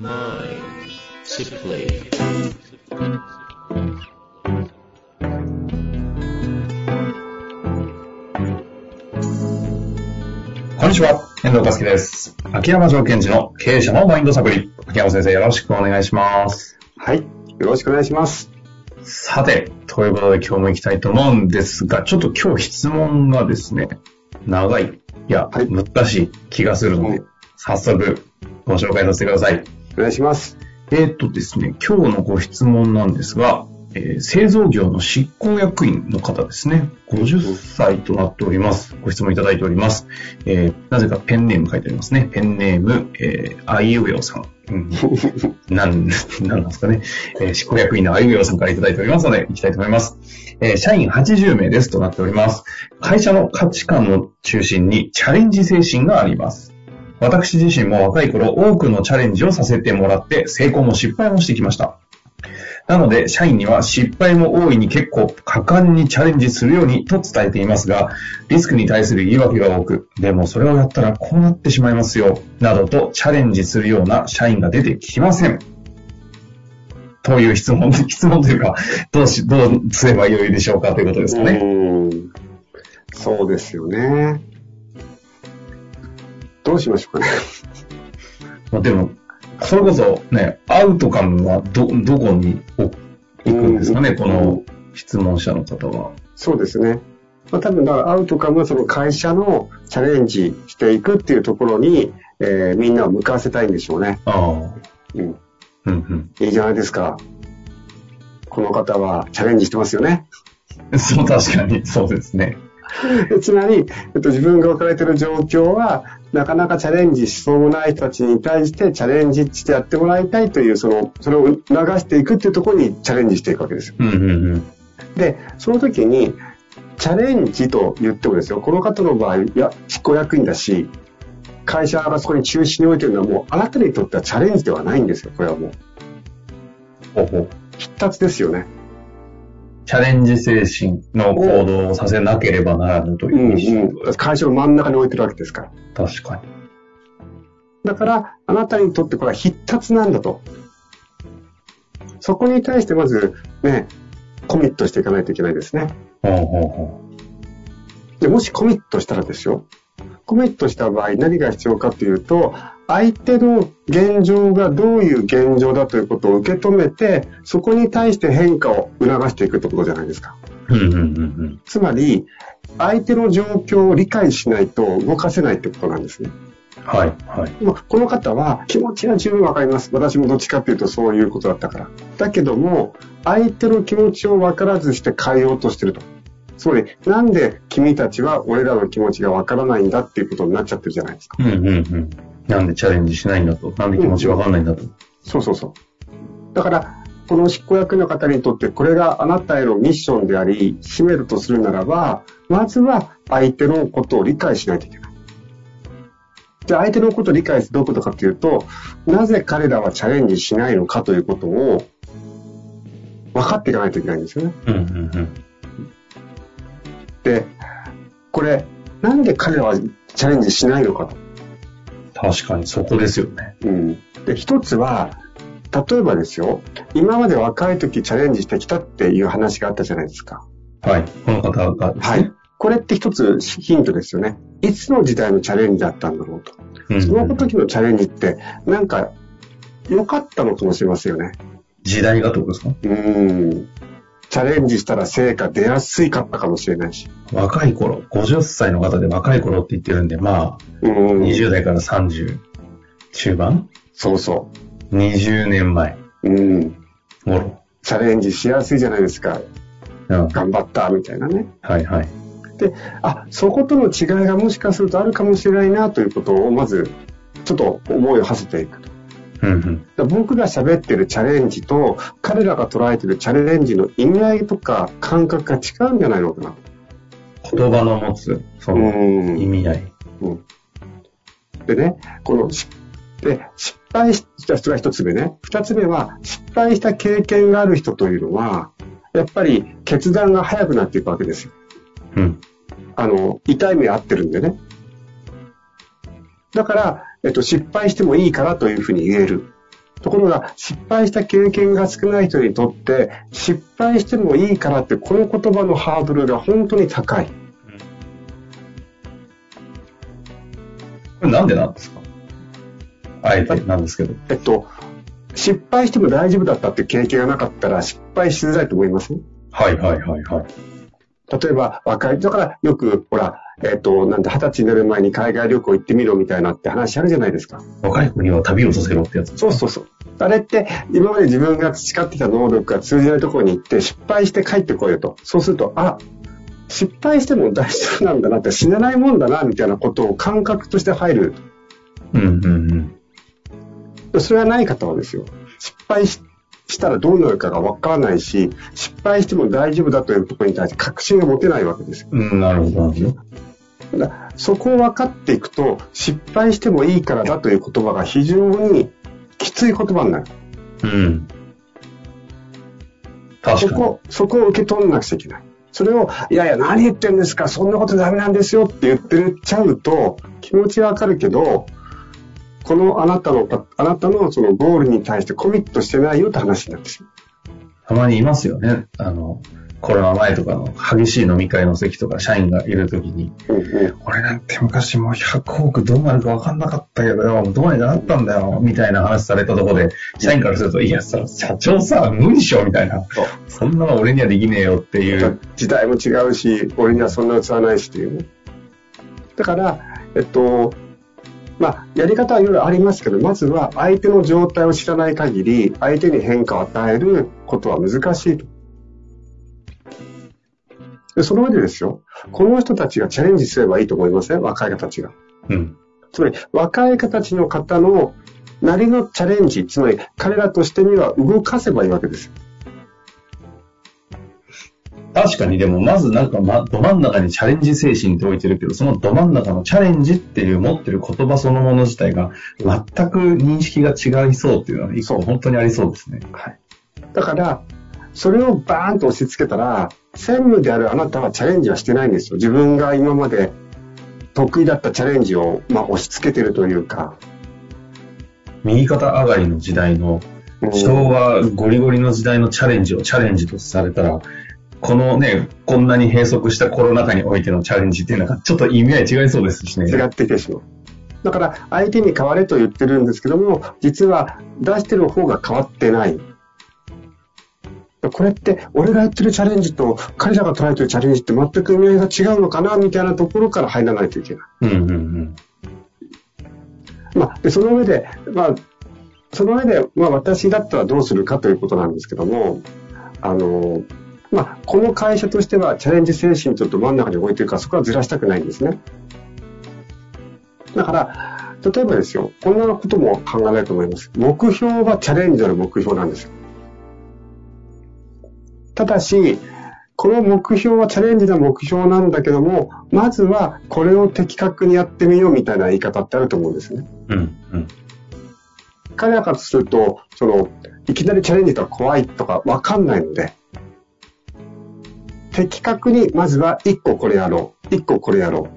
こんにちは、遠藤和樹です。秋山条件時の経営者のマインドサプリ。秋山先生、よろしくお願いします。はい。よろしくお願いします。さて、ということで今日も行きたいと思うんですが、ちょっと今日質問がですね、長い、いや、はい難しい気がするのでうん、早速ご紹介させてください。お願いします。えーっとですね、今日のご質問なんですが、えー製造業の執行役員の方ですね。50歳となっております。ご質問いただいております。えーなぜかペンネーム書いてありますね。ペンネーム、えー、あいうえおさん。うん、なん、なんですかね。えー執行役員のあいうえおさんからいただいておりますので、いきたいと思います。えー社員80名ですとなっております。会社の価値観の中心にチャレンジ精神があります。私自身も若い頃多くのチャレンジをさせてもらって成功も失敗もしてきました。なので、社員には失敗も大いに結構果敢にチャレンジするようにと伝えていますが、リスクに対する言い訳が多く、でもそれをやったらこうなってしまいますよ、などとチャレンジするような社員が出てきません。という質問、質問というか、どうし、どうすればよいでしょうかということですかね。そうですよね。どうしましょうかね。まあでも、それこそね、アウトカムはど、どこに行くんですかね、うんこの質問者の方は。そうですね。まあ、多分だからアウトカムはその会社のチャレンジしていくっていうところに、えーみんなを向かわせたいんでしょうね。ああ。うん。うんうん。いいじゃないですか。この方はチャレンジしてますよね。そう、確かに、そうですね。でつまり、えっと、自分が置かれている状況は、なかなかチャレンジしそうもない人たちに対してチャレンジしてやってもらいたいという、その、それを流していくっていうところにチャレンジしていくわけですよ。うんうんうん。で、その時に、チャレンジと言ってもですよ、この方の場合、いや、執行役員だし、会社がそこに中心に置いてるのはもう、あなたにとってはチャレンジではないんですよ、これはもう。ほうほう。必達ですよね。チャレンジ精神の行動をさせなければならぬという意思、うん。会社の真ん中に置いてるわけですから。確かに。だから、あなたにとってこれは必達なんだと。そこに対してまず、ね、コミットしていかないといけないですね。ほうほうほで、もしコミットしたらですよ。コミットした場合何が必要かというと、相手の現状がどういう現状だということを受け止めて、そこに対して変化を促していくってことじゃないですか。う。うんうんうんつまり、相手の状況を理解しないと動かせないってことなんですね。うん。はい、はい。でもこの方は気持ちは十分わかります。私もどっちかっていうとそういうことだったから。だけども、相手の気持ちを分からずして変えようとしてると。つまり、なんで君たちは俺らの気持ちがわからないんだっていうことになっちゃってるじゃないですか。うんうんうん。なんでチャレンジしないんだと。なんで気持ちわかんないんだと。そうそうそう。だから、この執行役の方にとってこれがあなたへのミッションであり、使命だとするならば、まずは相手のことを理解しないといけない。で、相手のことを理解するどういうことかというと、なぜ彼らはチャレンジしないのかということを分かっていかないといけないんですよね。うんうんうん。で、これ、なんで彼らはチャレンジしないのかと。確かにそこですよね。うん。で、一つは、例えばですよ、今まで若い時チャレンジしてきたっていう話があったじゃないですか。はい。この方がですね。これって一つヒントですよね。いつの時代のチャレンジだったんだろうと。うんその時のチャレンジって、なんか、良かったのかもしれませんよね。時代がってことですか？うん。チャレンジしたら成果出やすいかったかもしれないし。若い頃、50歳の方で若い頃って言ってるんで、まあ、うん。20代から30中盤？そうそ ?20 年前う。うん。頃。チャレンジしやすいじゃないですか。うん。頑張った、みたいなね。はいはい。で、あ、そことの違いがもしかするとあるかもしれないなということを、まず、ちょっと思いを馳せていくと。うんうん。僕が喋ってるチャレンジと、彼らが捉えてるチャレンジの意味合いとか感覚が違うんじゃないのかな。言葉の持つ、その、意味合い。うんでね、このし、で、失敗した人が一つ目ね。二つ目は、失敗した経験がある人というのは、やっぱり決断が早くなっていくわけですよ。うん。あの、痛い目合ってるんでね。だから、えっと、失敗してもいいからというふうに言える。ところが、失敗した経験が少ない人にとって、失敗してもいいからって、この言葉のハードルが本当に高い。これなんでなんですか？あえてなんですけど。えっと、失敗しても大丈夫だったって経験がなかったら失敗しづらいと思いますはいはいはいはい。例えば、若い、だからよく、ほら、えっと、なんで、二十歳になる前に海外旅行行ってみろみたいなって話あるじゃないですか。若い子には旅をさせろってやつ。そうそうそう。あれって、今まで自分が培ってきた能力が通じないところに行って、失敗して帰ってこいよと。そうすると、あ、失敗しても大丈夫なんだなって、死なないもんだな、みたいなことを感覚として入る。うんうんうん。それがない方はですよ、失敗ししたらどうなるかがわからないし、失敗しても大丈夫だというところに対して確信が持てないわけですよ。うん、なるほど。だそこを分かっていくと、失敗してもいいからだという言葉が非常にきつい言葉になる。うん。確かに。そこ、そこを受け取らなくちゃいけない。それを、いやいや、何言ってんですか、そんなことダメなんですよって言ってっちゃうと、気持ちはわかるけど、このあなたの、あなたのそのゴールに対してコミットしてないよって話になってしまう。たまにいますよね。あの、コロナ前とかの激しい飲み会の席とか社員がいるときに、うんうん俺なんて昔もう100億どうなるか分かんなかったけどよ、どうにかなったんだよ、みたいな話されたところで、社員からすると、いや、さ、社長さ、無理っしょ、みたいな。そんなの俺にはできねえよっていう。時代も違うし、俺にはそんな器ないしっていうね。だから、えっと、まあ、やり方はいろいろありますけど、まずは相手の状態を知らない限り、相手に変化を与えることは難しいと。でその上でですよ、この人たちがチャレンジすればいいと思いません？若い方たちが。うん。つまり、若い方たちの方のなりのチャレンジ、つまり彼らとしてには動かせばいいわけです。確かにでも、まずなんか、ま、ど真ん中にチャレンジ精神って置いてるけど、そのど真ん中のチャレンジっていう持ってる言葉そのもの自体が、全く認識が違いそうっていうのは、一個本当にありそうですね。はい。だから、それをバーンと押し付けたら、専務であるあなたはチャレンジはしてないんですよ。自分が今まで得意だったチャレンジを、まあ、押し付けてるというか。右肩上がりの時代の、うん昭和ゴリゴリの時代のチャレンジをチャレンジとされたら、このね、こんなに閉塞したコロナ禍においてのチャレンジっていうのがちょっと意味合い違いそうですしね。違ってきてしまう。だから、相手に変われと言ってるんですけども、実は出してる方が変わってない。これって、俺がやってるチャレンジと、彼らが捉えてるチャレンジって全く意味合いが違うのかな、みたいなところから入らないといけない。うんうんうん。まあ、で、その上で、まあ、その上で、まあ、私だったらどうするかということなんですけども、あの、まあ、この会社としてはチャレンジ精神ちょっと真ん中に置いてるから、そこはずらしたくないんですね。だから、例えばですよ、こんなことも考えられると思います。目標はチャレンジの目標なんですよ。ただし、この目標はチャレンジの目標なんだけども、まずはこれを的確にやってみようみたいな言い方ってあると思うんですね。うんうん。彼らからすると、その、いきなりチャレンジとか怖いとかわかんないので、的確にまずは1個これやろう、1個これやろ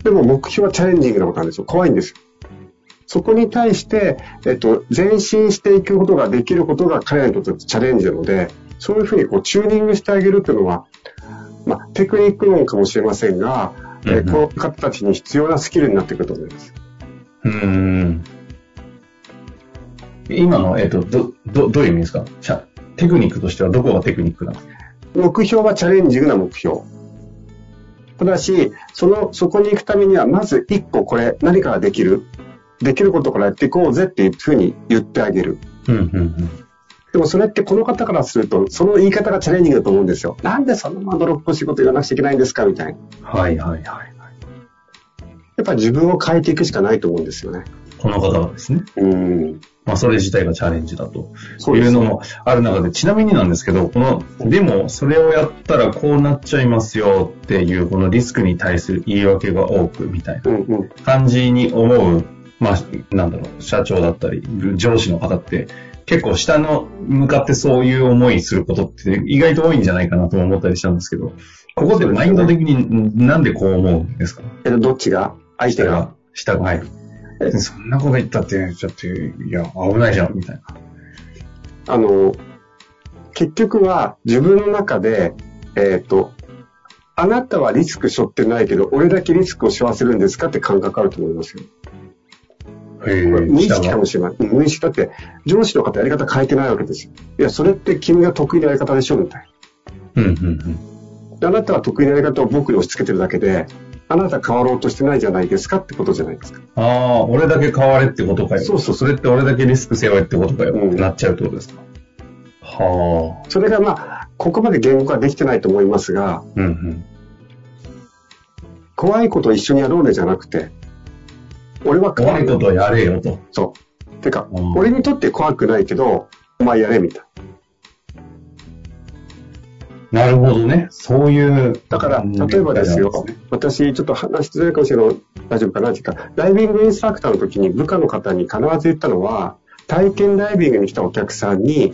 う。でも目標はチャレンジングなことなんですよ。怖いんですよ。そこに対して、えっと、前進していくことができることが彼らにとってチャレンジなので、そういうふうにこうチューニングしてあげるというのは、まあ、テクニック論かもしれませんが、えーうんうんこの方たちに必要なスキルになってくると思います。うーん。今の、えっ、と、ど、ど、どういう意味ですか？テクニックとしてはどこがテクニックなんですか？目標はチャレンジングな目標。ただし、その、そこに行くためには、まず一個これ、何からできる？できることからやっていこうぜっていうふうに言ってあげる。うんうんうん。でもそれってこの方からすると、その言い方がチャレンジングだと思うんですよ。なんでそんなまどろっこしいこと言わなくちゃいけないんですか？みたいな。はいはいはい。やっぱり自分を変えていくしかないと思うんですよね。この方はですね。うん。まあ、それ自体がチャレンジだというのもある中で、ちなみになんですけど、この、でも、それをやったらこうなっちゃいますよっていう、このリスクに対する言い訳が多くみたいな。感じに思う、まあ、なんだろう、社長だったり、上司の方って、結構下の向かってそういう思いすることって意外と多いんじゃないかなと思ったりしたんですけど、ここでマインド的になんでこう思うんですか？えっと、どっちが？相手が？下が、下が、はい。そんなこと言ったって、ちょっと、いや、危ないじゃん、みたいな。あの、結局は自分の中で、えっ、と、あなたはリスク背負ってないけど、俺だけリスクを背負わせるんですかって感覚あると思いますよ。無意識かもしれない。うん無意識だって、上司の方やり方変えてないわけですよ。いや、それって君が得意なやり方でしょみたいうんうんうん。あなたは得意なやり方を僕に押し付けてるだけで、あなた変わろうとしてないじゃないですかってことじゃないですか。ああ、俺だけ変われってことかよ。そうそうそれって俺だけリスク背負えってことかよ。うんなっちゃうってことですか。はあ。それがまあ、ここまで言語化できてないと思いますが、うんうん。怖いことを一緒にやろうねじゃなくて、俺は怖いことをやれよと。そう。てか、うん俺にとって怖くないけど、お前やれみたいなるほどね。そういう。な。だから、例えばですよ、私、ちょっと話しづらいかもしれない大丈夫かな？っていうか、ダイビングインストラクターの時に部下の方に必ず言ったのは、体験ダイビングに来たお客さんに、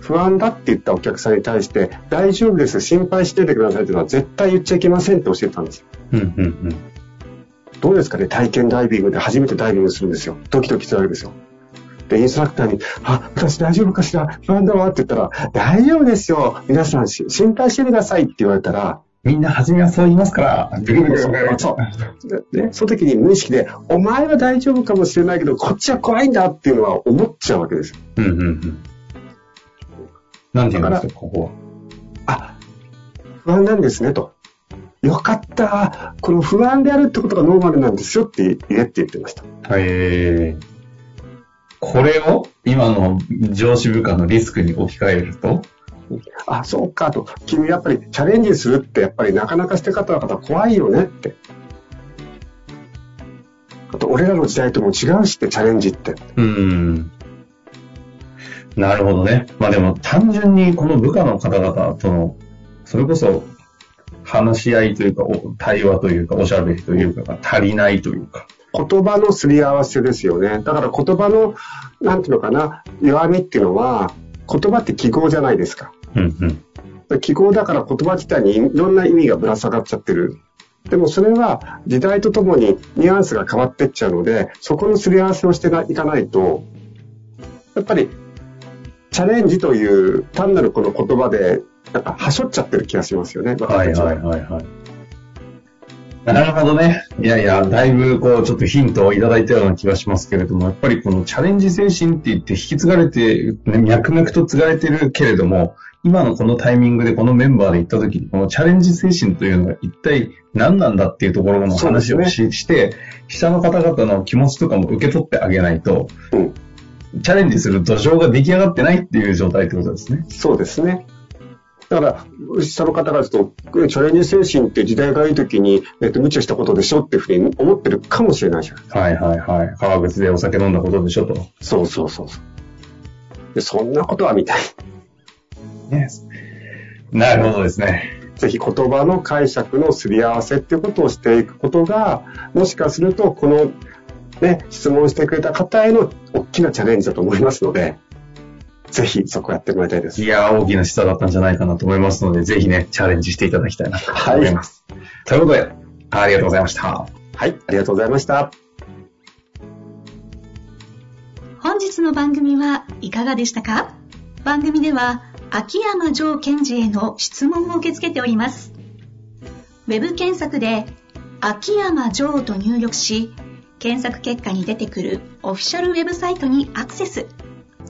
不安だって言ったお客さんに対して、大丈夫です、心配しててくださいっていうのは絶対言っちゃいけませんって教えてたんですよ。うんうんうん。どうですかね？体験ダイビングで初めてダイビングするんですよ。ドキドキするわけですよ。で、インストラクターに、あ、私大丈夫かしら？不安だわって言ったら、大丈夫ですよ。皆さんし心配してくださいって言われたら、みんな初めはそう言いますから。そう。で、その時に無意識で、お前は大丈夫かもしれないけど、こっちは怖いんだっていうのは思っちゃうわけですよ。うんうんうん。なんて言うんですか、ここは？あ、不安なんですね、と。よかった。この不安であるってことがノーマルなんですよって言えって言ってました。えー、これを今の上司部下のリスクに置き換えると、あ、そうかと。君やっぱりチャレンジするってやっぱりなかなかして方々怖いよねって。あと、俺らの時代とも違うしってチャレンジって。うん。なるほどね。まあでも単純にこの部下の方々との、それこそ話し合いというか、お対話というか、おしゃべりというかが足りないというか。言葉のすり合わせですよね。だから言葉の、なんていうのかな、弱みっていうのは、言葉って記号じゃないですか。うんうん。記号だから言葉自体にいろんな意味がぶら下がっちゃってる。でもそれは時代とともにニュアンスが変わってっちゃうので、そこのすり合わせをしていかないと、やっぱりチャレンジという単なるこの言葉で、なんかはしょっちゃってる気がしますよね。はいはいはいはい。なるほどね。いやいや、だいぶこう、ちょっとヒントをいただいたような気がしますけれども、やっぱりこのチャレンジ精神って言って引き継がれて、ね、脈々と継がれてるけれども、今のこのタイミングでこのメンバーで行った時に、このチャレンジ精神というのが一体何なんだっていうところの話をし,、して、下の方々の気持ちとかも受け取ってあげないと、うんチャレンジする土壌が出来上がってないっていう状態ってことですね。そうですね。だから、下の方からすると、チャレンジ精神って時代がいい時に、えっと、無茶したことでしょっていうふうに思ってるかもしれないじゃん。はいはいはい。川口でお酒飲んだことでしょと。そうそうそうそう。でそんなことはみたい。ね、なるほどですね。ぜひ言葉の解釈のすり合わせっていうことをしていくことが、もしかすると、この、ね、質問してくれた方への大きなチャレンジだと思いますので、ぜひそこやってもらいたいです。いやー、大きな示唆だったんじゃないかなと思いますので、ぜひね、チャレンジしていただきたいなと思います。ということで、ありがとうございました。はい、ありがとうございました。本日の番組はいかがでしたか？番組では秋山城賢治への質問を受け付けております。ウェブ検索で秋山城と入力し、検索結果に出てくるオフィシャルウェブサイトにアクセス。